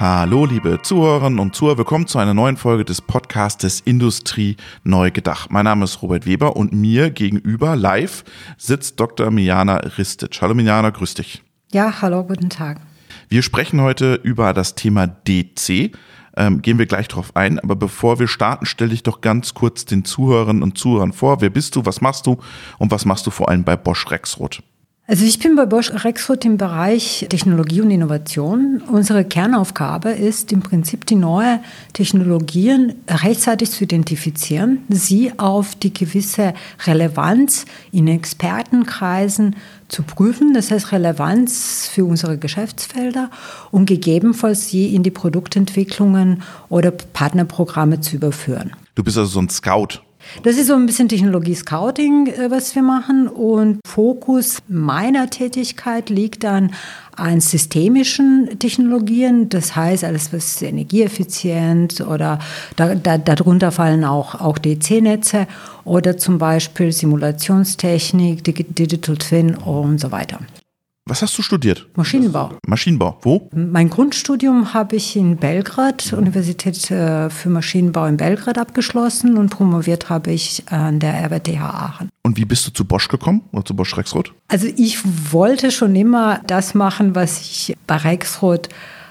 Hallo, liebe Zuhörerinnen und Zuhörer, willkommen zu einer neuen Folge des Podcastes Industrie neu gedacht. Mein Name ist Robert Weber und mir gegenüber live sitzt Dr. Mijana Ristic. Hallo Mijana, grüß dich. Ja, hallo, guten Tag. Wir sprechen heute über das Thema DC. Ähm, gehen wir gleich drauf ein. Aber bevor wir starten, stell dich doch ganz kurz den Zuhörerinnen und Zuhörern vor. Wer bist du? Was machst du? Und was machst du vor allem bei Bosch Rexroth? Also ich bin bei Bosch Rexroth im Bereich Technologie und Innovation. Unsere Kernaufgabe ist im Prinzip die neuen Technologien rechtzeitig zu identifizieren, sie auf die gewisse Relevanz in Expertenkreisen zu prüfen, das heißt Relevanz für unsere Geschäftsfelder und gegebenenfalls sie in die Produktentwicklungen oder Partnerprogramme zu überführen. Du bist also so ein Scout das ist so ein bisschen Technologie-Scouting, äh, was wir machen. Und Fokus meiner Tätigkeit liegt dann an systemischen Technologien. Das heißt, alles, was energieeffizient oder da, da, darunter fallen auch, auch DC-Netze oder zum Beispiel Simulationstechnik, Digital Twin und so weiter. Was hast du studiert? Maschinenbau. Maschinenbau. Wo? Mein Grundstudium habe ich in Belgrad, Universität äh, für Maschinenbau in Belgrad abgeschlossen und promoviert habe ich an der RWTH Aachen. Und wie bist du zu Bosch gekommen oder zu Bosch Rexroth? Also ich wollte schon immer das machen, was ich bei Rexroth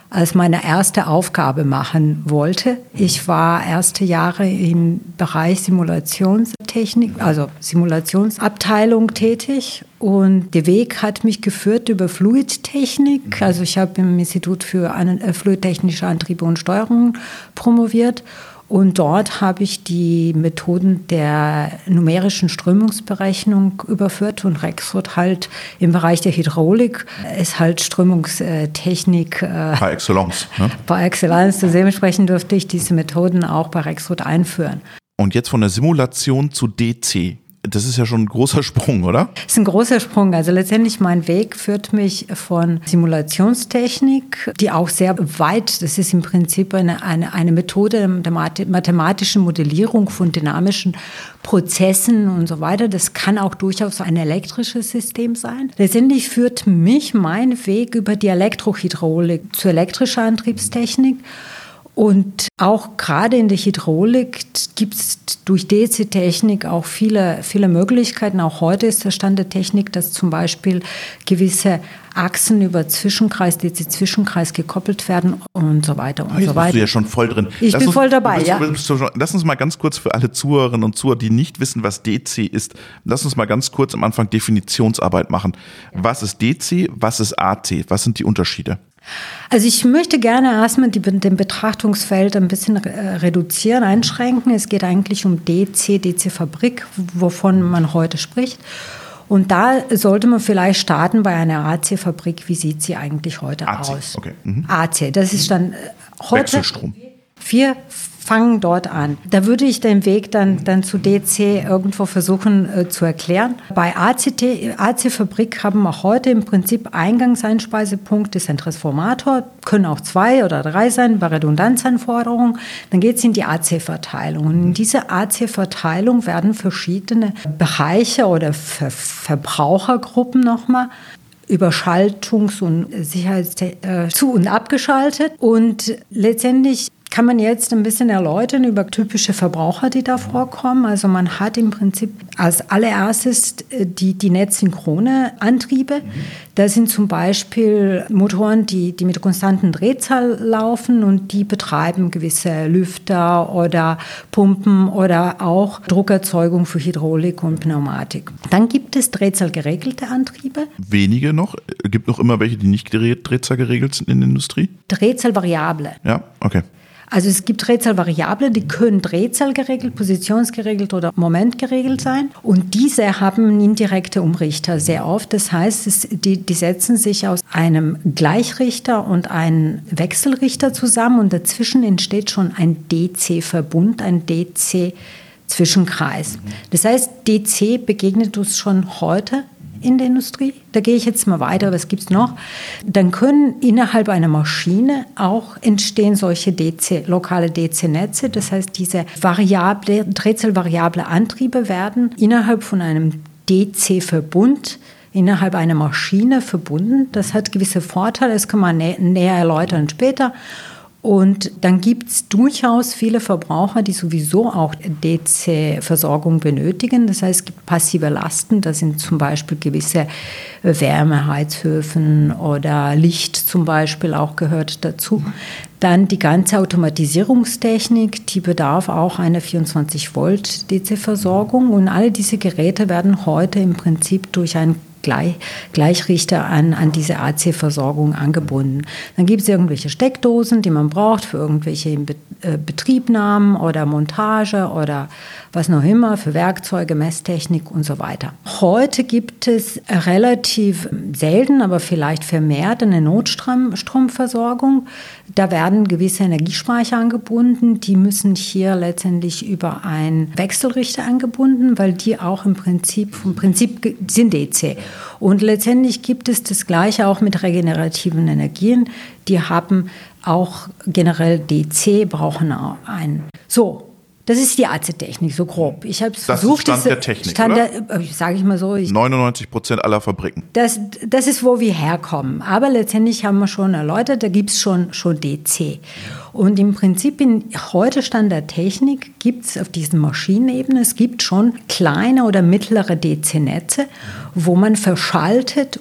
als meine erste Aufgabe machen wollte. Ich war erste Jahre im Bereich Simulationstechnik, also Simulationsabteilung tätig und der Weg hat mich geführt über Fluidtechnik. Also ich habe im Institut für äh, Fluidtechnische Antriebe und Steuerung promoviert und dort habe ich die Methoden der numerischen Strömungsberechnung überführt und Rexroth halt im Bereich der Hydraulik ist halt Strömungstechnik. Äh, par excellence. Ne? Par excellence. Dementsprechend durfte ich diese Methoden auch bei Rexroth einführen. Und jetzt von der Simulation zu DC. Das ist ja schon ein großer Sprung, oder? Das ist ein großer Sprung. Also letztendlich mein Weg führt mich von Simulationstechnik, die auch sehr weit, das ist im Prinzip eine, eine, eine Methode der mathematischen Modellierung von dynamischen Prozessen und so weiter. Das kann auch durchaus ein elektrisches System sein. Letztendlich führt mich mein Weg über die Elektrohydraulik zur elektrischen Antriebstechnik. Und auch gerade in der Hydraulik gibt es durch DC-Technik auch viele, viele Möglichkeiten. Auch heute ist der Stand der Technik, dass zum Beispiel gewisse Achsen über Zwischenkreis, DC-Zwischenkreis gekoppelt werden und so weiter und oh, so weiter. Bist du ja schon voll drin. Ich lass bin uns, voll dabei, bist, ja. Bist schon, lass uns mal ganz kurz für alle Zuhörerinnen und Zuhörer, die nicht wissen, was DC ist, lass uns mal ganz kurz am Anfang Definitionsarbeit machen. Was ist DC? Was ist AC? Was sind die Unterschiede? Also ich möchte gerne erstmal die, den Betrachtungsfeld ein bisschen reduzieren, einschränken. Es geht eigentlich um DC, DC-Fabrik, wovon man heute spricht. Und da sollte man vielleicht starten bei einer AC-Fabrik. Wie sieht sie eigentlich heute AC, aus? Okay. Mhm. AC, das ist dann äh, heute. Wechselstrom. Wir fangen dort an. Da würde ich den Weg dann, dann zu DC irgendwo versuchen äh, zu erklären. Bei ACT, AC-Fabrik haben wir heute im Prinzip Eingangseinspeisepunkt ist ein Transformator, können auch zwei oder drei sein bei Redundanzanforderungen. Dann geht es in die AC-Verteilung. Und in dieser AC-Verteilung werden verschiedene Bereiche oder Ver Verbrauchergruppen nochmal Überschaltungs- und Sicherheits äh, zu- und abgeschaltet. Und letztendlich kann man jetzt ein bisschen erläutern über typische Verbraucher, die da vorkommen. Also man hat im Prinzip als allererstes äh, die, die netzsynchrone Antriebe. Da sind zum Beispiel Motoren, die, die mit konstanten Drehzahl laufen und die betreiben gewisse Lüfter oder Pumpen oder auch Druckerzeugung für Hydraulik und Pneumatik. Dann gibt es drehzahlgeregelte Antriebe. Wenige noch? Gibt noch immer welche, die nicht drehzahlgeregelt sind in der Industrie? Drehzahlvariable. Ja, okay. Also es gibt Drehzahlvariable, die können Drehzahl geregelt, positionsgeregelt oder momentgeregelt sein. Und diese haben indirekte Umrichter sehr oft. Das heißt, es, die, die setzen sich aus einem Gleichrichter und einem Wechselrichter zusammen und dazwischen entsteht schon ein DC-Verbund, ein DC Zwischenkreis. Das heißt, DC begegnet uns schon heute in der Industrie. Da gehe ich jetzt mal weiter, was gibt es noch? Dann können innerhalb einer Maschine auch entstehen solche DC, lokale DC-Netze. Das heißt, diese variable, Drehzahlvariable Antriebe werden innerhalb von einem DC-Verbund innerhalb einer Maschine verbunden. Das hat gewisse Vorteile, das kann man nä näher erläutern später. Und dann gibt es durchaus viele Verbraucher, die sowieso auch DC-Versorgung benötigen. Das heißt, es gibt passive Lasten. Das sind zum Beispiel gewisse Wärmeheizhöfen oder Licht zum Beispiel auch gehört dazu. Dann die ganze Automatisierungstechnik, die bedarf auch einer 24 Volt DC-Versorgung. Und alle diese Geräte werden heute im Prinzip durch ein Gleich, Gleichrichter an, an diese AC-Versorgung angebunden. Dann gibt es irgendwelche Steckdosen, die man braucht für irgendwelche äh, Betriebnahmen oder Montage oder was noch immer, für Werkzeuge, Messtechnik und so weiter. Heute gibt es relativ selten, aber vielleicht vermehrt eine Notstromversorgung. Da werden gewisse Energiespeicher angebunden. Die müssen hier letztendlich über einen Wechselrichter angebunden, weil die auch im Prinzip, vom Prinzip sind DC. Und letztendlich gibt es das Gleiche auch mit regenerativen Energien. Die haben auch generell DC, brauchen einen. So, das ist die AC-Technik, so grob. Ich habe versucht, das ist Stand der Technik, Stand der, sage ich mal so. Ich, 99 Prozent aller Fabriken. Das, das ist, wo wir herkommen. Aber letztendlich haben wir schon erläutert, da gibt es schon, schon DC. Und im Prinzip in heute Stand der Technik gibt es auf diesen Maschinenebene, es gibt schon kleine oder mittlere DC-Netze, wo man verschaltet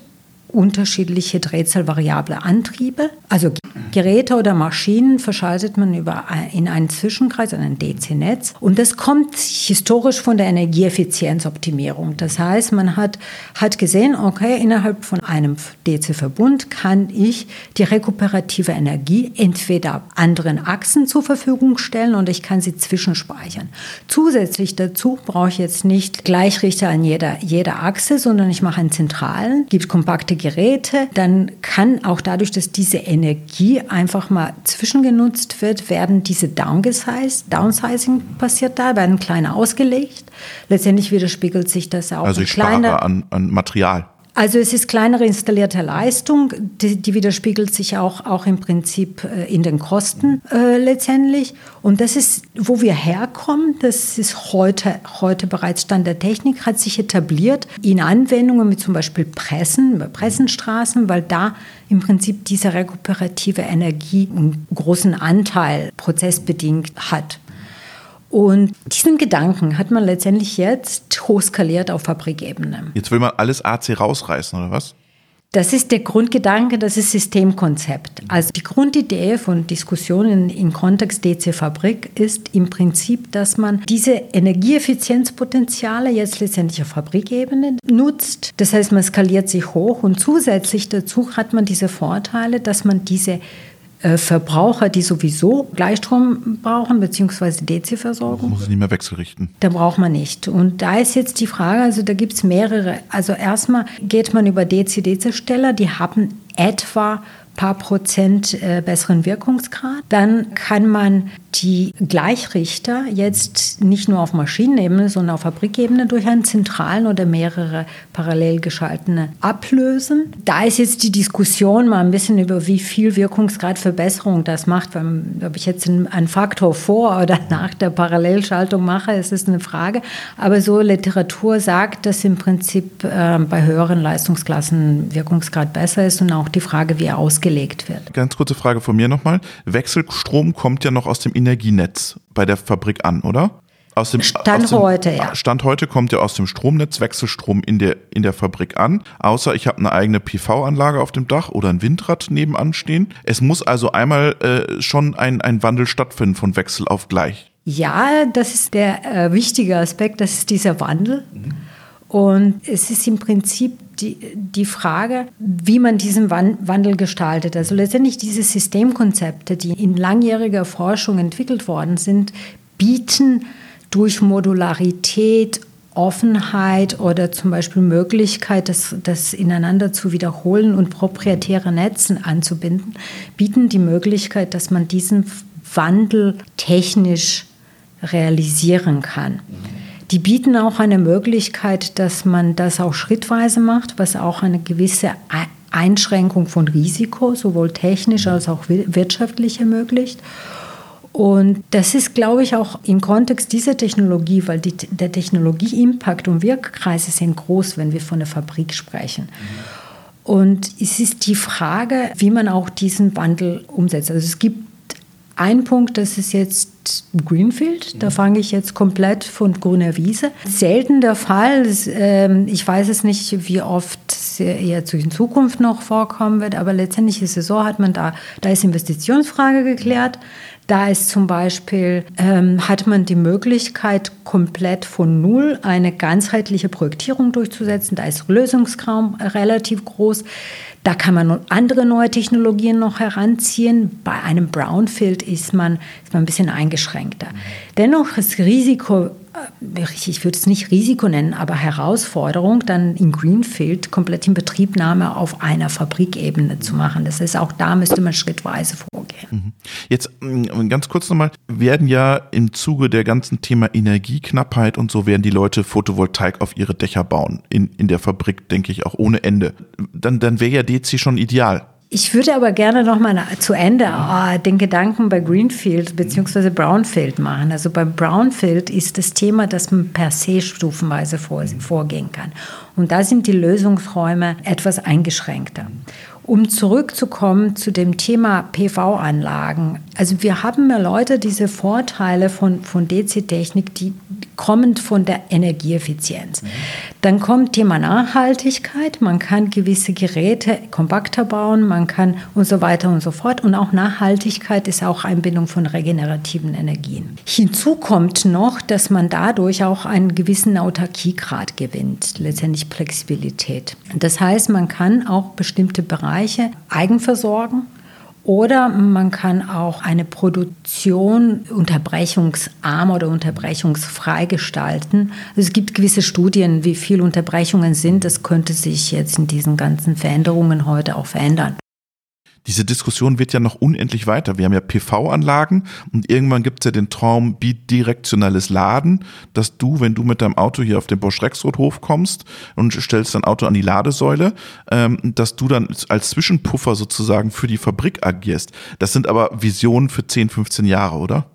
unterschiedliche Drehzahlvariable Antriebe. Also Geräte oder Maschinen verschaltet man über in einen Zwischenkreis, in ein DC-Netz. Und das kommt historisch von der Energieeffizienzoptimierung. Das heißt, man hat, hat gesehen, okay, innerhalb von einem DC-Verbund kann ich die rekuperative Energie entweder anderen Achsen zur Verfügung stellen und ich kann sie zwischenspeichern. Zusätzlich dazu brauche ich jetzt nicht Gleichrichter an jeder, jeder Achse, sondern ich mache einen zentralen, gibt kompakte Geräte, dann kann auch dadurch, dass diese Energie einfach mal zwischengenutzt wird, werden diese downgesized, Downsizing passiert da, werden kleiner ausgelegt. Letztendlich widerspiegelt sich das auch. Also ich spare an, an Material. Also es ist kleinere installierte Leistung, die, die widerspiegelt sich auch, auch im Prinzip äh, in den Kosten äh, letztendlich. Und das ist, wo wir herkommen, das ist heute, heute bereits Stand der Technik, hat sich etabliert in Anwendungen mit zum Beispiel Pressen, Pressenstraßen, weil da im Prinzip diese rekuperative Energie einen großen Anteil prozessbedingt hat. Und diesen Gedanken hat man letztendlich jetzt hochskaliert auf Fabrikebene. Jetzt will man alles AC rausreißen, oder was? Das ist der Grundgedanke, das ist Systemkonzept. Also die Grundidee von Diskussionen im Kontext DC-Fabrik ist im Prinzip, dass man diese Energieeffizienzpotenziale jetzt letztendlich auf Fabrikebene nutzt. Das heißt, man skaliert sich hoch und zusätzlich dazu hat man diese Vorteile, dass man diese Verbraucher, die sowieso Gleichstrom brauchen, beziehungsweise DC-Versorgung. Muss ich nicht mehr wechselrichten. Da braucht man nicht. Und da ist jetzt die Frage, also da gibt es mehrere. Also erstmal geht man über DC-DC-Steller, die haben etwa paar Prozent äh, besseren Wirkungsgrad. Dann kann man die Gleichrichter jetzt nicht nur auf Maschinenebene, sondern auf Fabrikebene durch einen zentralen oder mehrere parallel geschaltene ablösen. Da ist jetzt die Diskussion mal ein bisschen über, wie viel Wirkungsgradverbesserung das macht. Ob ich jetzt einen Faktor vor oder nach der Parallelschaltung mache, ist es eine Frage. Aber so Literatur sagt, dass im Prinzip äh, bei höheren Leistungsklassen Wirkungsgrad besser ist und auch die Frage, wie er ausgelegt wird. Ganz kurze Frage von mir nochmal. Wechselstrom kommt ja noch aus dem Energienetz bei der Fabrik an, oder? Aus dem, Stand aus dem, heute, ja. Stand heute kommt ja aus dem Stromnetz Wechselstrom in der, in der Fabrik an. Außer ich habe eine eigene PV-Anlage auf dem Dach oder ein Windrad nebenan stehen. Es muss also einmal äh, schon ein, ein Wandel stattfinden von Wechsel auf gleich. Ja, das ist der äh, wichtige Aspekt, das ist dieser Wandel. Mhm. Und es ist im Prinzip die, die Frage, wie man diesen Wandel gestaltet. Also letztendlich diese Systemkonzepte, die in langjähriger Forschung entwickelt worden sind, bieten durch Modularität, Offenheit oder zum Beispiel Möglichkeit, das, das ineinander zu wiederholen und proprietäre Netzen anzubinden, bieten die Möglichkeit, dass man diesen Wandel technisch realisieren kann. Die bieten auch eine Möglichkeit, dass man das auch schrittweise macht, was auch eine gewisse Einschränkung von Risiko, sowohl technisch als auch wirtschaftlich ermöglicht. Und das ist, glaube ich, auch im Kontext dieser Technologie, weil die, der Technologie-Impact und Wirkkreise sind groß, wenn wir von der Fabrik sprechen. Und es ist die Frage, wie man auch diesen Wandel umsetzt. Also es gibt Ein Punkt, das ist jetzt Greenfield. Da fange ich jetzt komplett von grüner Wiese. Selten der Fall. Ähm, ich weiß es nicht, wie oft es jetzt in Zukunft noch vorkommen wird, aber letztendlich ist es so, hat man da, da ist Investitionsfrage geklärt. Da ist zum Beispiel, ähm, hat man die Möglichkeit, komplett von Null eine ganzheitliche Projektierung durchzusetzen. Da ist Lösungsraum relativ groß. Da kann man andere neue Technologien noch heranziehen. Bei einem Brownfield ist man, ist man ein bisschen eingeschränkter. Dennoch ist Risiko ich würde es nicht Risiko nennen, aber Herausforderung, dann in Greenfield komplett in Betriebnahme auf einer Fabrikebene zu machen. Das heißt, auch da müsste man schrittweise vorgehen. Mhm. Jetzt mm, ganz kurz nochmal, werden ja im Zuge der ganzen Thema Energieknappheit und so werden die Leute Photovoltaik auf ihre Dächer bauen. In, in der Fabrik, denke ich, auch ohne Ende. Dann, dann wäre ja DC schon ideal. Ich würde aber gerne noch mal zu Ende oh, den Gedanken bei Greenfield bzw. Brownfield machen. Also bei Brownfield ist das Thema, dass man per se stufenweise vor, vorgehen kann. Und da sind die Lösungsräume etwas eingeschränkter. Um zurückzukommen zu dem Thema PV-Anlagen. Also wir haben ja Leute diese Vorteile von, von DC-Technik, die kommen von der Energieeffizienz. Mhm. Dann kommt Thema Nachhaltigkeit. Man kann gewisse Geräte kompakter bauen, man kann und so weiter und so fort. Und auch Nachhaltigkeit ist auch Einbindung von regenerativen Energien. Hinzu kommt noch, dass man dadurch auch einen gewissen Autarkiegrad gewinnt, letztendlich Flexibilität. Das heißt, man kann auch bestimmte Bereiche Bereiche eigenversorgen. Oder man kann auch eine Produktion unterbrechungsarm oder unterbrechungsfrei gestalten. Also es gibt gewisse Studien, wie viele Unterbrechungen sind. Das könnte sich jetzt in diesen ganzen Veränderungen heute auch verändern diese Diskussion wird ja noch unendlich weiter. Wir haben ja PV-Anlagen und irgendwann gibt es ja den Traum bidirektionales Laden, dass du, wenn du mit deinem Auto hier auf den Bosch Rexroth Hof kommst und stellst dein Auto an die Ladesäule, ähm, dass du dann als Zwischenpuffer sozusagen für die Fabrik agierst. Das sind aber Visionen für 10, 15 Jahre, oder?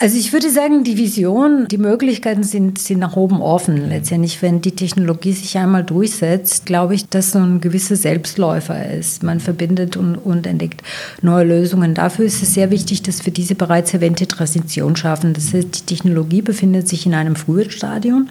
Also ich würde sagen, die Vision, die Möglichkeiten sind, sind nach oben offen. Letztendlich, wenn die Technologie sich einmal durchsetzt, glaube ich, dass so ein gewisser Selbstläufer ist. Man verbindet und, und entdeckt neue Lösungen. Dafür ist es sehr wichtig, dass wir diese bereits erwähnte Transition schaffen. Das heißt, die Technologie befindet sich in einem frühen Stadium.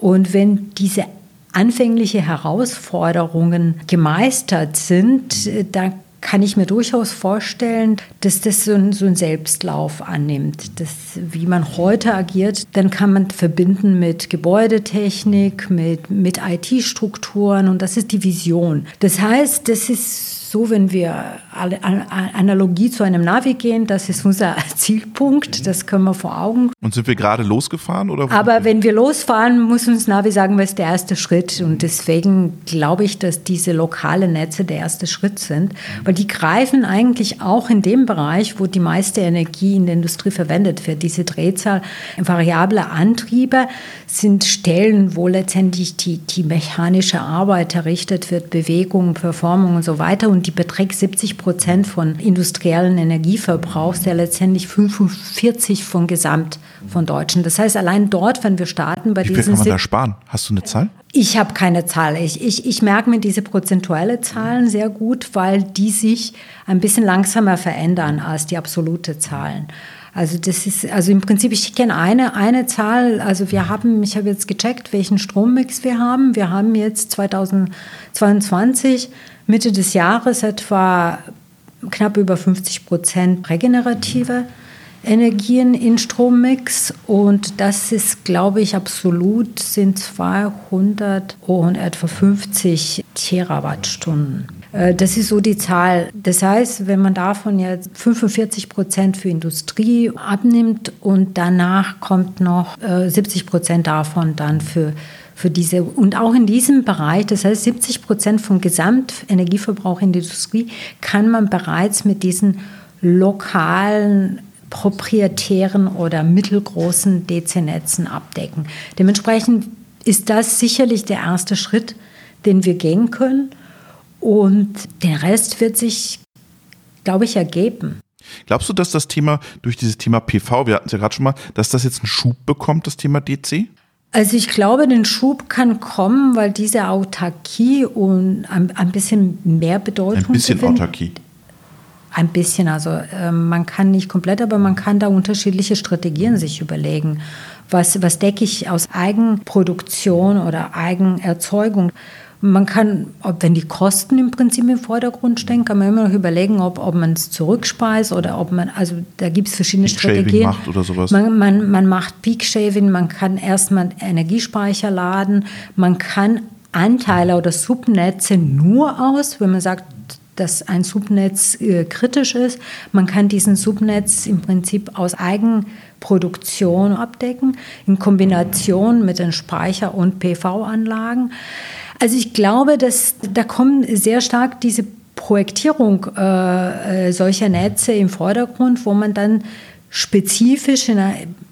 Und wenn diese anfängliche Herausforderungen gemeistert sind, dann kann ich mir durchaus vorstellen, dass das so ein, so Selbstlauf annimmt. Das, wie man heute agiert, dann kann man verbinden mit Gebäudetechnik, mit, mit IT-Strukturen und das ist die Vision. Das heißt, das ist so, wenn wir Analogie zu einem Navi gehen, das ist unser Zielpunkt, das können wir vor Augen. Und sind wir gerade losgefahren? Oder Aber wenn wir losfahren, muss uns Navi sagen, was ist der erste Schritt. Und deswegen glaube ich, dass diese lokalen Netze der erste Schritt sind, weil die greifen eigentlich auch in dem Bereich, wo die meiste Energie in der Industrie verwendet wird. Diese Drehzahl variable Antriebe sind Stellen, wo letztendlich die, die mechanische Arbeit errichtet wird, Bewegung, Performung und so weiter. Und die beträgt 70 Prozent von industriellen Energieverbrauchs, der letztendlich 45 von Gesamt von Deutschen. Das heißt, allein dort, wenn wir starten bei Wie viel diesen... Wie kann man da sparen? Hast du eine Zahl? Ich habe keine Zahl. Ich, ich, ich merke mir diese prozentuelle Zahlen sehr gut, weil die sich ein bisschen langsamer verändern als die absolute Zahlen. Also das ist, also im Prinzip, ich kenne eine, eine Zahl, also wir haben, ich habe jetzt gecheckt, welchen Strommix wir haben. Wir haben jetzt 2022, Mitte des Jahres etwa knapp über 50 Prozent regenerative Energien in Strommix und das ist, glaube ich, absolut sind 200 und etwa 50 Terawattstunden. Äh, das ist so die Zahl. Das heißt, wenn man davon jetzt 45 Prozent für Industrie abnimmt und danach kommt noch 70 äh, Prozent davon dann für für diese und auch in diesem Bereich, das heißt 70 Prozent vom Gesamtenergieverbrauch in der Industrie, kann man bereits mit diesen lokalen proprietären oder mittelgroßen DC-Netzen abdecken. Dementsprechend ist das sicherlich der erste Schritt, den wir gehen können. Und der Rest wird sich, glaube ich, ergeben. Glaubst du, dass das Thema durch dieses Thema PV, wir hatten es ja gerade schon mal, dass das jetzt einen Schub bekommt, das Thema DC? Also ich glaube, den Schub kann kommen, weil diese Autarkie und ein, ein bisschen mehr Bedeutung. Ein bisschen gewinnt. Autarkie. ein bisschen. Also äh, man kann nicht komplett, aber man kann da unterschiedliche Strategien sich überlegen. Was, was decke ich aus Eigenproduktion oder Eigenerzeugung? Man kann, wenn die Kosten im Prinzip im Vordergrund stehen, kann man immer noch überlegen, ob, ob man es zurückspeist oder ob man, also da gibt es verschiedene Peak Strategien. macht oder sowas. Man, man, man macht Peak Shaving, man kann erstmal Energiespeicher laden, man kann Anteile oder Subnetze nur aus, wenn man sagt, dass ein Subnetz äh, kritisch ist. Man kann diesen Subnetz im Prinzip aus Eigenproduktion abdecken, in Kombination mit den Speicher- und PV-Anlagen. Also ich glaube, dass da kommen sehr stark diese Projektierung äh, äh, solcher Netze im Vordergrund, wo man dann spezifisch in,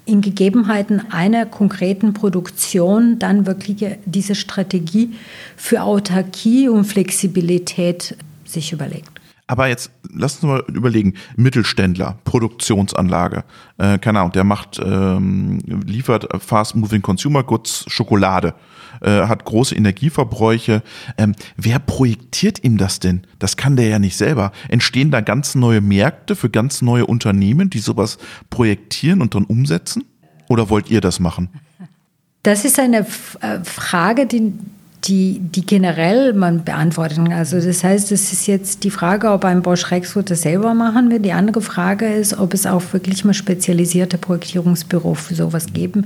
in, Gegebenheiten einer konkreten Produktion dann wirklich diese Strategie für Autarkie und Flexibilität sich überlegt. Aber jetzt lass uns mal überlegen, Mittelständler, Produktionsanlage, äh, keine Ahnung, der macht, ähm, liefert Fast Moving Consumer Goods Schokolade, äh, hat große Energieverbräuche. Ähm, wer projektiert ihm das denn? Das kann der ja nicht selber. Entstehen da ganz neue Märkte für ganz neue Unternehmen, die sowas projektieren und dann umsetzen? Oder wollt ihr das machen? Das ist eine äh, Frage, die die, die generell man beantworten kann. Also das heißt, es ist jetzt die Frage, ob ein Bosch Rexroth das selber machen will. Die andere Frage ist, ob es auch wirklich mal spezialisierte Projektierungsbüro für sowas geben.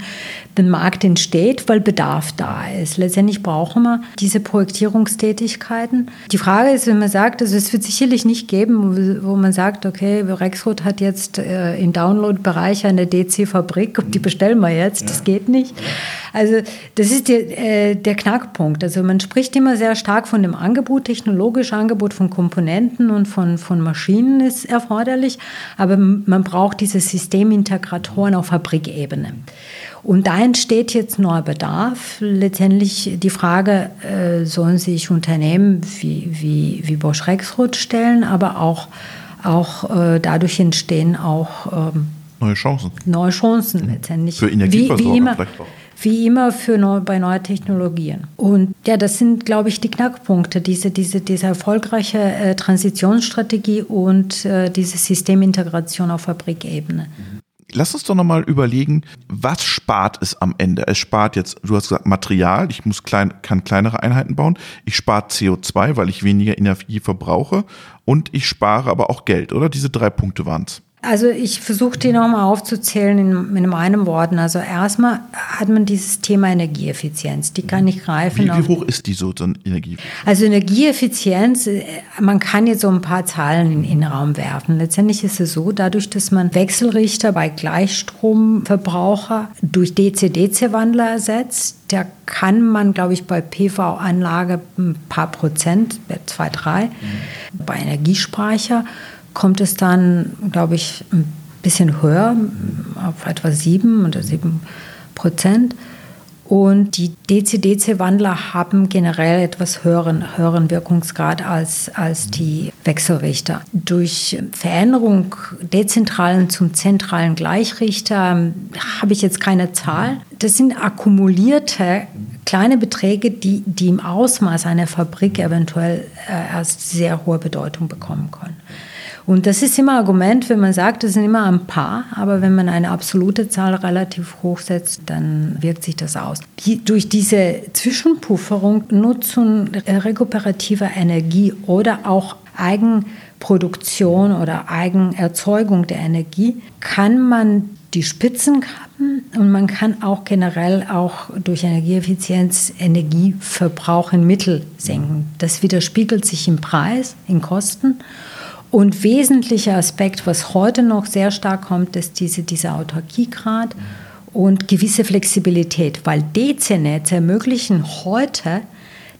Den Markt entsteht, weil Bedarf da ist. Letztendlich brauchen wir diese Projektierungstätigkeiten. Die Frage ist, wenn man sagt, also es wird sicherlich nicht geben, wo man sagt, okay, Rexroth hat jetzt äh, im Download-Bereich eine DC-Fabrik die bestellen wir jetzt. Das geht nicht. Also das ist der, äh, der Knackpunkt. Also man spricht immer sehr stark von dem Angebot, technologische Angebot von Komponenten und von, von Maschinen ist erforderlich, aber man braucht diese Systemintegratoren auf Fabrikebene. Und da entsteht jetzt neuer Bedarf. Letztendlich die Frage, äh, sollen sich Unternehmen wie, wie, wie Bosch Rexroth stellen, aber auch, auch äh, dadurch entstehen auch ähm, neue Chancen. Neue Chancen letztendlich. Für Energieversorger wie, wie immer, vielleicht auch wie immer für neu, bei neuen Technologien. Und ja, das sind, glaube ich, die Knackpunkte, diese, diese, diese erfolgreiche äh, Transitionsstrategie und äh, diese Systemintegration auf Fabrikebene. Lass uns doch nochmal überlegen, was spart es am Ende? Es spart jetzt, du hast gesagt, Material, ich muss klein, kann kleinere Einheiten bauen, ich spare CO2, weil ich weniger Energie verbrauche und ich spare aber auch Geld, oder? Diese drei Punkte waren es. Also ich versuche die nochmal aufzuzählen in, in einem Worten. Also erstmal hat man dieses Thema Energieeffizienz. Die kann ich greifen. Wie, wie hoch ist die so, so Energieeffizienz? Also Energieeffizienz, äh, man kann jetzt so ein paar Zahlen in, in den Raum werfen. Letztendlich ist es so, dadurch, dass man Wechselrichter bei Gleichstromverbraucher durch DC-DC-Wandler ersetzt, da kann man, glaube ich, bei PV-Anlage ein paar Prozent, zwei, drei, mhm. bei Energiespeicher kommt es dann, glaube ich, ein bisschen höher, auf etwa 7 oder 7 Prozent. Und die DC-DC-Wandler haben generell etwas höheren, höheren Wirkungsgrad als, als die Wechselrichter. Durch Veränderung dezentralen zum zentralen Gleichrichter habe ich jetzt keine Zahl. Das sind akkumulierte kleine Beträge, die, die im Ausmaß einer Fabrik eventuell äh, erst sehr hohe Bedeutung bekommen können. Und das ist immer ein Argument, wenn man sagt, das sind immer ein paar, aber wenn man eine absolute Zahl relativ hoch setzt, dann wirkt sich das aus. Die, durch diese Zwischenpufferung, Nutzung rekuperativer Energie oder auch Eigenproduktion oder Eigenerzeugung der Energie kann man die Spitzen kappen und man kann auch generell auch durch Energieeffizienz Energieverbrauch in Mittel senken. Das widerspiegelt sich im Preis, in Kosten und wesentlicher Aspekt, was heute noch sehr stark kommt, ist diese, dieser Autarkiegrad und gewisse Flexibilität, weil DC-Netze ermöglichen heute,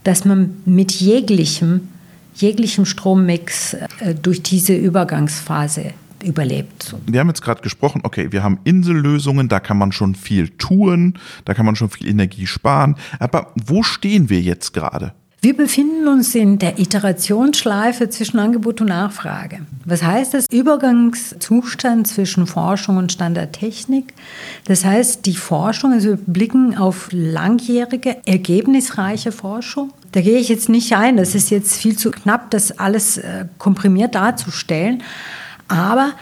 dass man mit jeglichem, jeglichem Strommix äh, durch diese Übergangsphase überlebt. Wir haben jetzt gerade gesprochen, okay, wir haben Insellösungen, da kann man schon viel tun, da kann man schon viel Energie sparen. Aber wo stehen wir jetzt gerade? Wir befinden uns in der Iterationsschleife zwischen Angebot und Nachfrage. Was heißt das? Übergangszustand zwischen Forschung und Standardtechnik. Das heißt, die Forschung, also wir blicken auf langjährige, ergebnisreiche Forschung. Da gehe ich jetzt nicht ein, das ist jetzt viel zu knapp, das alles äh, komprimiert darzustellen. Aber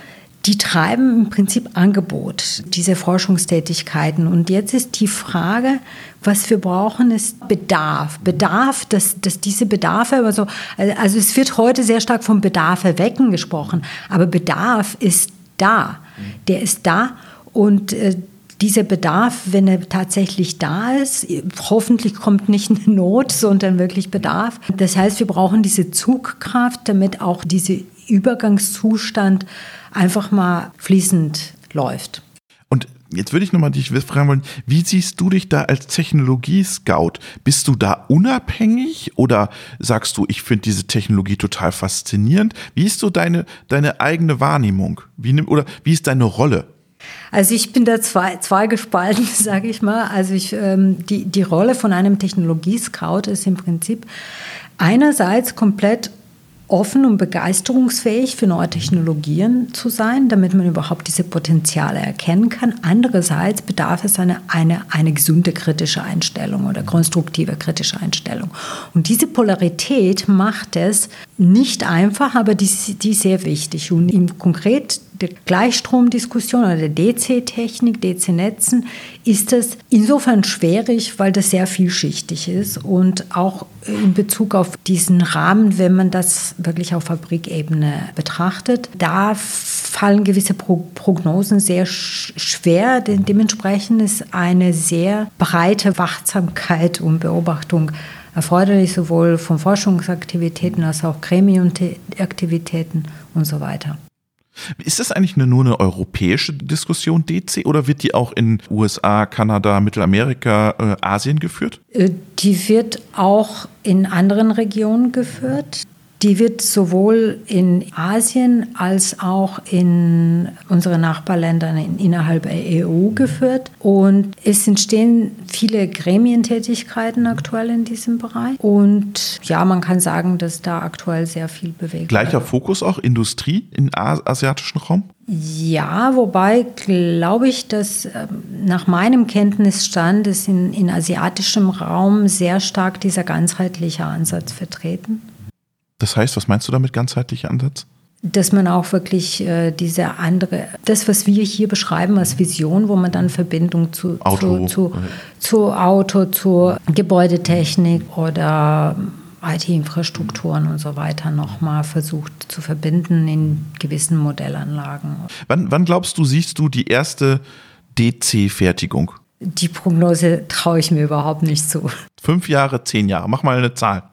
die treiben im Prinzip Angebot, diese Forschungstätigkeiten. Und jetzt ist die Frage, was wir brauchen, ist Bedarf. Bedarf, dass, dass diese Bedarfe, also, also es wird heute sehr stark vom Bedarf erwecken gesprochen, aber Bedarf ist da. Der ist da und äh, dieser Bedarf, wenn er tatsächlich da ist, hoffentlich kommt nicht eine Not, sondern wirklich Bedarf. Das heißt, wir brauchen diese Zugkraft, damit auch dieser Übergangszustand einfach mal fließend läuft. Und jetzt würde ich nochmal dich fragen wollen, wie siehst du dich da als Technologie-Scout? Bist du da unabhängig oder sagst du, ich finde diese Technologie total faszinierend? Wie ist so deine, deine eigene Wahrnehmung? Wie, oder wie ist deine Rolle? Also ich bin da zwei, zwei gespalten, sage ich mal. Also ich, ähm, die, die Rolle von einem Technologie-Scout ist im Prinzip einerseits komplett offen und begeisterungsfähig für neue Technologien zu sein, damit man überhaupt diese Potenziale erkennen kann. Andererseits bedarf es eine, eine, eine gesunde kritische Einstellung oder konstruktive kritische Einstellung. Und diese Polarität macht es nicht einfach, aber die, die ist sehr wichtig. Und im konkret der Gleichstromdiskussion oder der DC-Technik, DC-Netzen, ist es insofern schwierig, weil das sehr vielschichtig ist und auch in Bezug auf diesen Rahmen, wenn man das wirklich auf Fabrikebene betrachtet, da fallen gewisse Prognosen sehr schwer, denn dementsprechend ist eine sehr breite Wachsamkeit und Beobachtung erforderlich, sowohl von Forschungsaktivitäten als auch Gremienaktivitäten und so weiter. Ist das eigentlich nur eine europäische Diskussion, DC, oder wird die auch in USA, Kanada, Mittelamerika, äh, Asien geführt? Äh, die wird auch in anderen Regionen geführt. Die wird sowohl in Asien als auch in unseren Nachbarländern innerhalb der EU geführt. Und es entstehen viele Gremientätigkeiten aktuell in diesem Bereich. Und ja, man kann sagen, dass da aktuell sehr viel bewegt Gleicher wird. Fokus auch Industrie im asiatischen Raum? Ja, wobei glaube ich, dass ähm, nach meinem Kenntnisstand ist in, in asiatischem Raum sehr stark dieser ganzheitliche Ansatz vertreten. Das heißt, was meinst du damit ganzheitlicher Ansatz? Dass man auch wirklich äh, diese andere, das, was wir hier beschreiben als Vision, wo man dann Verbindung zu Auto, zu, zu, zu Auto, zur Gebäudetechnik oder IT-Infrastrukturen und so weiter nochmal versucht zu verbinden in gewissen Modellanlagen. Wann, wann glaubst du, siehst du die erste DC-Fertigung? Die Prognose traue ich mir überhaupt nicht zu. Fünf Jahre, zehn Jahre. Mach mal eine Zahl.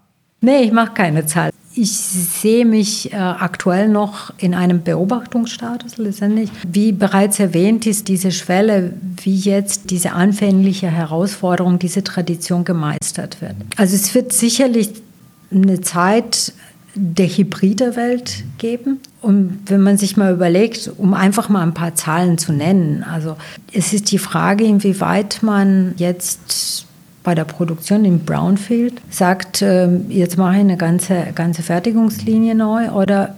Nee, ich mache keine Zahl. Ich sehe mich äh, aktuell noch in einem Beobachtungsstatus letztendlich. Wie bereits erwähnt ist diese Schwelle, wie jetzt diese anfängliche Herausforderung, diese Tradition gemeistert wird. Also es wird sicherlich eine Zeit der hybride Welt geben. Und wenn man sich mal überlegt, um einfach mal ein paar Zahlen zu nennen, also es ist die Frage, inwieweit man jetzt bei der Produktion in Brownfield sagt, ähm, jetzt mache ich eine ganze, ganze Fertigungslinie neu oder,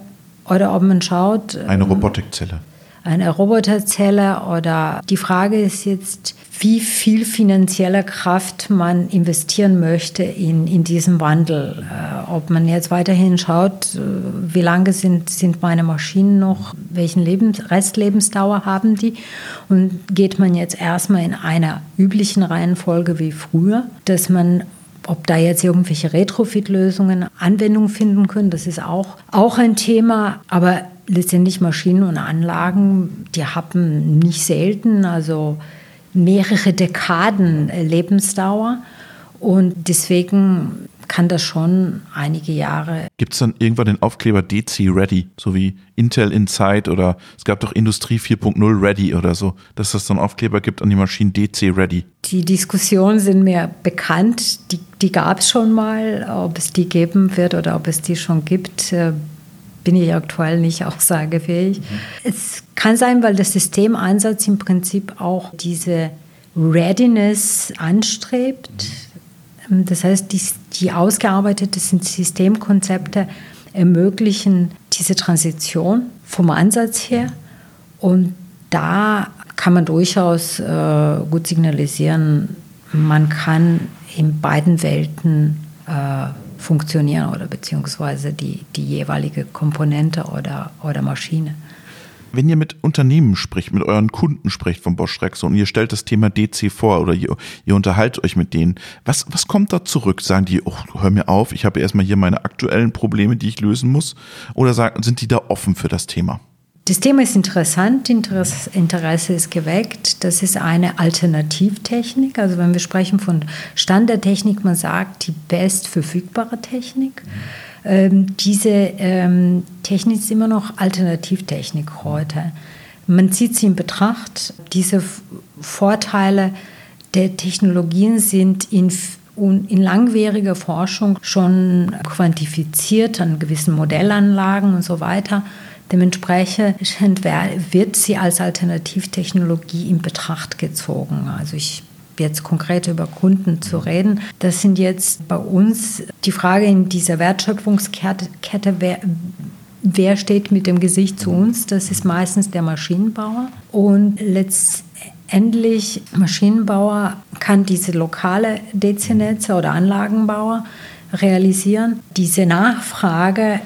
oder ob man schaut. Eine ähm, Robotikzelle. Eine Roboterzelle oder die Frage ist jetzt, wie viel finanzielle Kraft man investieren möchte in, in diesen Wandel. Äh, ob man jetzt weiterhin schaut, äh, wie lange sind, sind meine Maschinen noch, welchen Lebens, Restlebensdauer haben die und geht man jetzt erstmal in einer üblichen Reihenfolge wie früher, dass man ob da jetzt irgendwelche Retrofit-Lösungen Anwendung finden können, das ist auch, auch ein Thema. Aber letztendlich Maschinen und Anlagen, die haben nicht selten, also mehrere Dekaden Lebensdauer. Und deswegen kann das schon einige Jahre. Gibt es dann irgendwann den Aufkleber DC Ready, so wie Intel Inside oder es gab doch Industrie 4.0 Ready oder so, dass es einen Aufkleber gibt an die Maschinen DC Ready? Die Diskussionen sind mir bekannt, die, die gab es schon mal. Ob es die geben wird oder ob es die schon gibt, äh, bin ich aktuell nicht aussagefähig. Mhm. Es kann sein, weil der Systemansatz im Prinzip auch diese Readiness anstrebt. Das heißt, die, die ausgearbeiteten Systemkonzepte ermöglichen diese Transition vom Ansatz her. Und da kann man durchaus äh, gut signalisieren, man kann in beiden Welten äh, funktionieren oder beziehungsweise die, die jeweilige Komponente oder, oder Maschine. Wenn ihr mit Unternehmen spricht, mit euren Kunden spricht von Bosch Rexo und ihr stellt das Thema DC vor oder ihr, ihr unterhaltet euch mit denen, was, was kommt da zurück? Sagen die, oh, hör mir auf, ich habe erstmal hier meine aktuellen Probleme, die ich lösen muss? Oder sagen, sind die da offen für das Thema? Das Thema ist interessant, Interesse ist geweckt. Das ist eine Alternativtechnik. Also wenn wir sprechen von Standardtechnik, man sagt die best verfügbare Technik. Ähm, diese ähm, Technik ist immer noch Alternativtechnik heute. Man zieht sie in Betracht. Diese Vorteile der Technologien sind in in langwieriger Forschung schon quantifiziert an gewissen Modellanlagen und so weiter. Dementsprechend wird sie als Alternativtechnologie in Betracht gezogen. Also ich jetzt konkret über Kunden zu reden. Das sind jetzt bei uns die Frage in dieser Wertschöpfungskette, wer, wer steht mit dem Gesicht zu uns? Das ist meistens der Maschinenbauer. Und letztendlich Maschinenbauer kann diese lokale DC-Netze oder Anlagenbauer realisieren. Diese Nachfrage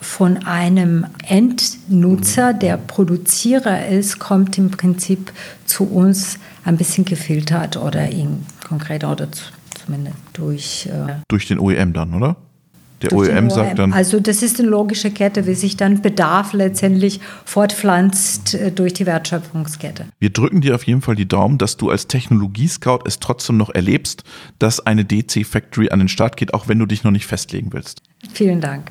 von einem Endnutzer, der Produzierer ist, kommt im Prinzip zu uns ein bisschen gefiltert oder in konkreter oder zumindest durch. Äh durch den OEM dann, oder? Der OEM, OEM sagt dann. Also das ist eine logische Kette, wie sich dann Bedarf letztendlich fortpflanzt äh, durch die Wertschöpfungskette. Wir drücken dir auf jeden Fall die Daumen, dass du als Technologiescout es trotzdem noch erlebst, dass eine DC Factory an den Start geht, auch wenn du dich noch nicht festlegen willst. Vielen Dank.